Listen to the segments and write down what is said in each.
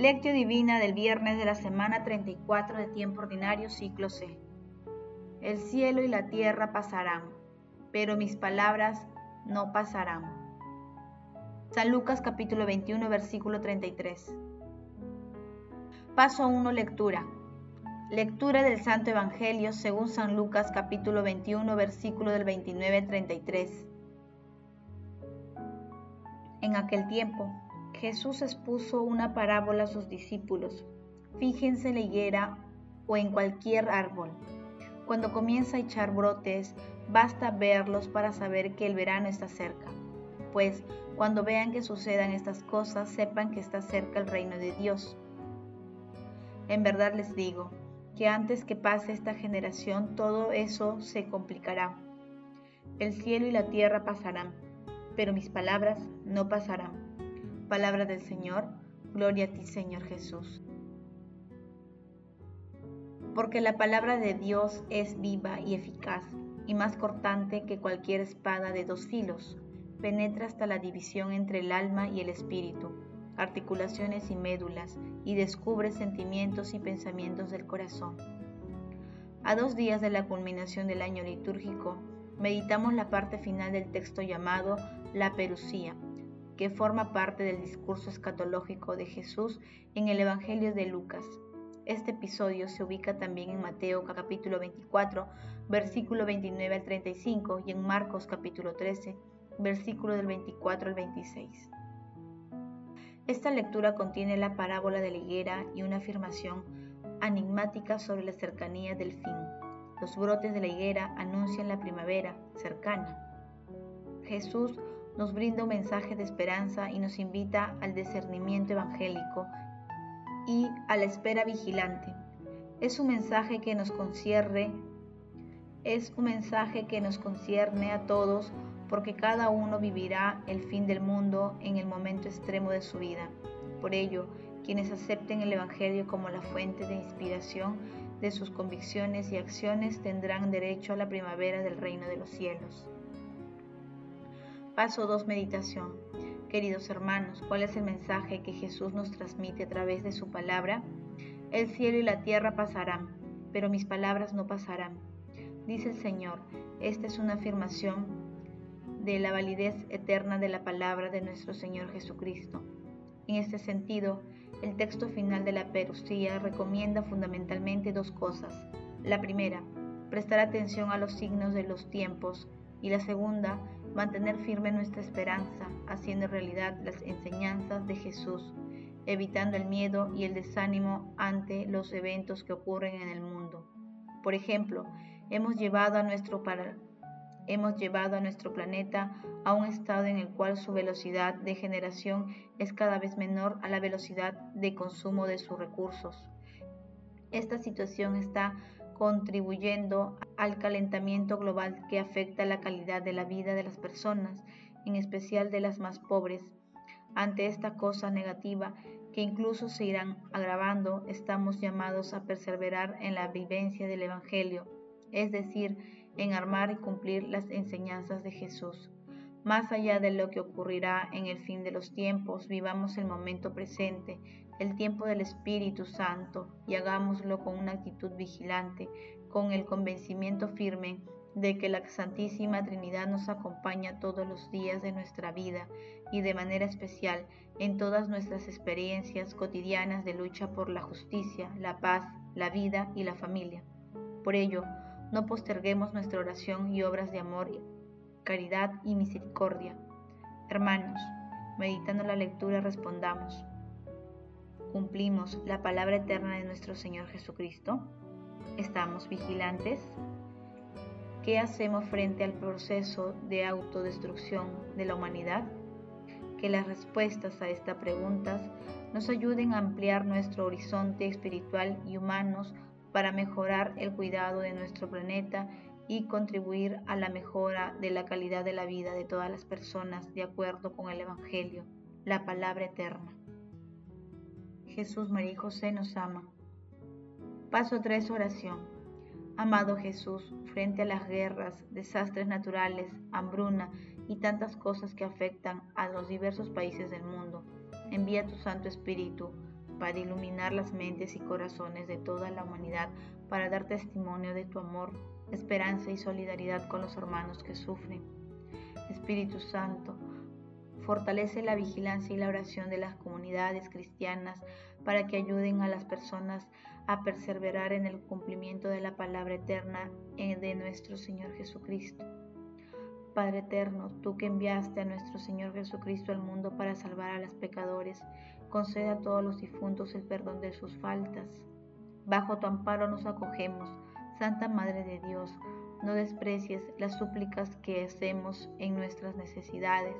Lectio Divina del viernes de la semana 34 de tiempo ordinario, ciclo C. El cielo y la tierra pasarán, pero mis palabras no pasarán. San Lucas capítulo 21, versículo 33. Paso 1, lectura. Lectura del Santo Evangelio según San Lucas capítulo 21, versículo del 29 al 33. En aquel tiempo, Jesús expuso una parábola a sus discípulos. Fíjense en la higuera o en cualquier árbol. Cuando comienza a echar brotes, basta verlos para saber que el verano está cerca. Pues cuando vean que sucedan estas cosas, sepan que está cerca el reino de Dios. En verdad les digo que antes que pase esta generación, todo eso se complicará. El cielo y la tierra pasarán, pero mis palabras no pasarán. Palabra del Señor, gloria a ti Señor Jesús. Porque la palabra de Dios es viva y eficaz, y más cortante que cualquier espada de dos filos, penetra hasta la división entre el alma y el espíritu, articulaciones y médulas, y descubre sentimientos y pensamientos del corazón. A dos días de la culminación del año litúrgico, meditamos la parte final del texto llamado La Perucía, que forma parte del discurso escatológico de Jesús en el Evangelio de Lucas. Este episodio se ubica también en Mateo capítulo 24, versículo 29 al 35 y en Marcos capítulo 13, versículo del 24 al 26. Esta lectura contiene la parábola de la higuera y una afirmación enigmática sobre la cercanía del fin. Los brotes de la higuera anuncian la primavera cercana. Jesús nos brinda un mensaje de esperanza y nos invita al discernimiento evangélico y a la espera vigilante. Es un mensaje que nos concierne, es un mensaje que nos concierne a todos porque cada uno vivirá el fin del mundo en el momento extremo de su vida. Por ello, quienes acepten el Evangelio como la fuente de inspiración de sus convicciones y acciones tendrán derecho a la primavera del reino de los cielos. Paso 2. Meditación. Queridos hermanos, ¿cuál es el mensaje que Jesús nos transmite a través de su palabra? El cielo y la tierra pasarán, pero mis palabras no pasarán. Dice el Señor, esta es una afirmación de la validez eterna de la palabra de nuestro Señor Jesucristo. En este sentido, el texto final de la perusía recomienda fundamentalmente dos cosas. La primera, prestar atención a los signos de los tiempos y la segunda, mantener firme nuestra esperanza, haciendo realidad las enseñanzas de Jesús, evitando el miedo y el desánimo ante los eventos que ocurren en el mundo. Por ejemplo, hemos llevado a nuestro, hemos llevado a nuestro planeta a un estado en el cual su velocidad de generación es cada vez menor a la velocidad de consumo de sus recursos. Esta situación está contribuyendo al calentamiento global que afecta la calidad de la vida de las personas, en especial de las más pobres. Ante esta cosa negativa, que incluso se irán agravando, estamos llamados a perseverar en la vivencia del Evangelio, es decir, en armar y cumplir las enseñanzas de Jesús. Más allá de lo que ocurrirá en el fin de los tiempos, vivamos el momento presente, el tiempo del Espíritu Santo y hagámoslo con una actitud vigilante, con el convencimiento firme de que la Santísima Trinidad nos acompaña todos los días de nuestra vida y de manera especial en todas nuestras experiencias cotidianas de lucha por la justicia, la paz, la vida y la familia. Por ello, no posterguemos nuestra oración y obras de amor, caridad y misericordia. Hermanos, meditando la lectura respondamos, ¿Cumplimos la palabra eterna de nuestro Señor Jesucristo? ¿Estamos vigilantes? ¿Qué hacemos frente al proceso de autodestrucción de la humanidad? Que las respuestas a estas preguntas nos ayuden a ampliar nuestro horizonte espiritual y humanos para mejorar el cuidado de nuestro planeta y contribuir a la mejora de la calidad de la vida de todas las personas de acuerdo con el Evangelio, la palabra eterna. Jesús, María José nos ama. Paso 3. Oración. Amado Jesús, frente a las guerras, desastres naturales, hambruna y tantas cosas que afectan a los diversos países del mundo, envía tu Santo Espíritu para iluminar las mentes y corazones de toda la humanidad, para dar testimonio de tu amor, esperanza y solidaridad con los hermanos que sufren. Espíritu Santo, fortalece la vigilancia y la oración de las comunidades cristianas para que ayuden a las personas a perseverar en el cumplimiento de la palabra eterna de nuestro Señor Jesucristo. Padre eterno, tú que enviaste a nuestro Señor Jesucristo al mundo para salvar a los pecadores, concede a todos los difuntos el perdón de sus faltas. Bajo tu amparo nos acogemos, Santa Madre de Dios, no desprecies las súplicas que hacemos en nuestras necesidades,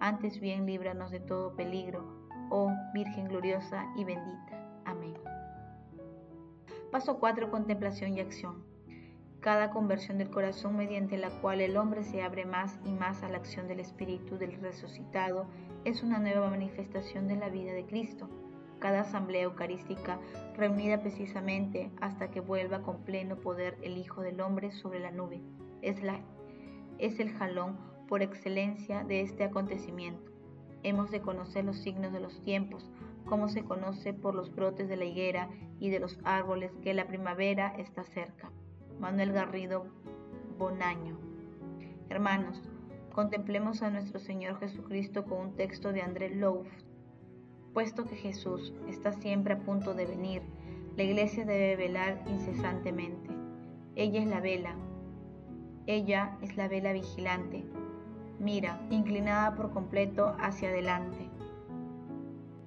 antes bien líbranos de todo peligro, oh Virgen gloriosa y bendita. Amén. Paso 4. Contemplación y acción cada conversión del corazón mediante la cual el hombre se abre más y más a la acción del Espíritu del resucitado es una nueva manifestación de la vida de Cristo. Cada asamblea eucarística reunida precisamente hasta que vuelva con pleno poder el Hijo del Hombre sobre la nube es, la, es el jalón por excelencia de este acontecimiento. Hemos de conocer los signos de los tiempos, como se conoce por los brotes de la higuera y de los árboles que la primavera está cerca. Manuel Garrido Bonaño. Hermanos, contemplemos a nuestro Señor Jesucristo con un texto de André Louf. Puesto que Jesús está siempre a punto de venir, la iglesia debe velar incesantemente. Ella es la vela. Ella es la vela vigilante. Mira, inclinada por completo hacia adelante,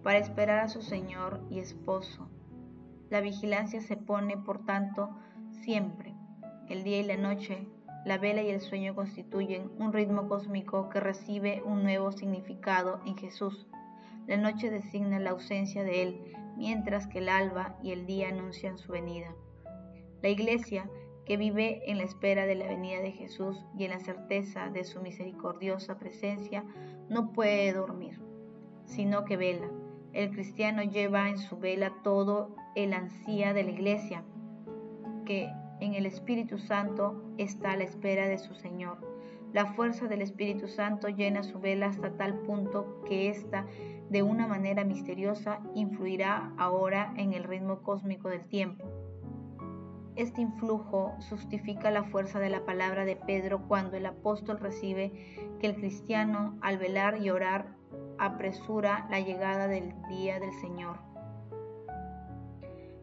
para esperar a su Señor y esposo. La vigilancia se pone, por tanto, siempre el día y la noche, la vela y el sueño constituyen un ritmo cósmico que recibe un nuevo significado en Jesús. La noche designa la ausencia de Él, mientras que el alba y el día anuncian su venida. La Iglesia, que vive en la espera de la venida de Jesús y en la certeza de su misericordiosa presencia, no puede dormir, sino que vela. El cristiano lleva en su vela todo el ansía de la Iglesia, que en el Espíritu Santo está a la espera de su Señor. La fuerza del Espíritu Santo llena su vela hasta tal punto que ésta, de una manera misteriosa, influirá ahora en el ritmo cósmico del tiempo. Este influjo justifica la fuerza de la palabra de Pedro cuando el apóstol recibe que el cristiano, al velar y orar, apresura la llegada del día del Señor.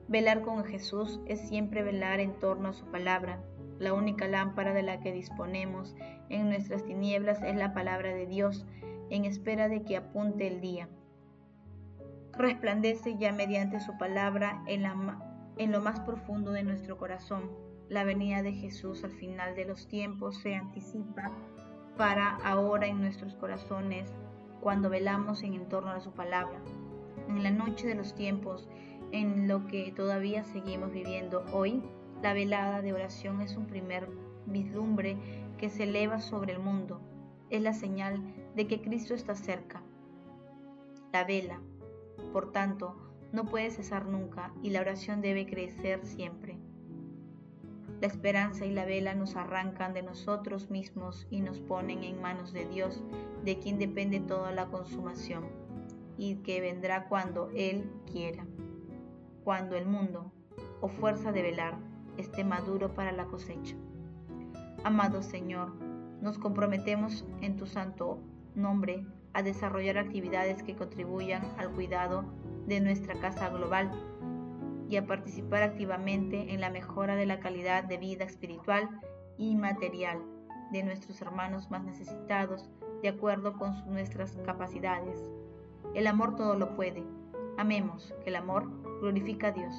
Velar con Jesús es siempre velar en torno a su palabra. La única lámpara de la que disponemos en nuestras tinieblas es la palabra de Dios, en espera de que apunte el día. Resplandece ya mediante su palabra en, lo más profundo de nuestro corazón. La venida de Jesús al final de los tiempos se anticipa para ahora en nuestros corazones cuando velamos en torno a su palabra. En la noche de los tiempos, en lo que todavía seguimos viviendo hoy, la velada de oración es un primer vislumbre que se eleva sobre el mundo. Es la señal de que Cristo está cerca. La vela, por tanto, no puede cesar nunca y la oración debe crecer siempre. La esperanza y la vela nos arrancan de nosotros mismos y nos ponen en manos de Dios, de quien depende toda la consumación, y que vendrá cuando Él quiera cuando el mundo, o fuerza de velar, esté maduro para la cosecha. Amado Señor, nos comprometemos en tu santo nombre a desarrollar actividades que contribuyan al cuidado de nuestra casa global y a participar activamente en la mejora de la calidad de vida espiritual y material de nuestros hermanos más necesitados de acuerdo con nuestras capacidades. El amor todo lo puede. Amemos, que el amor glorifica a Dios.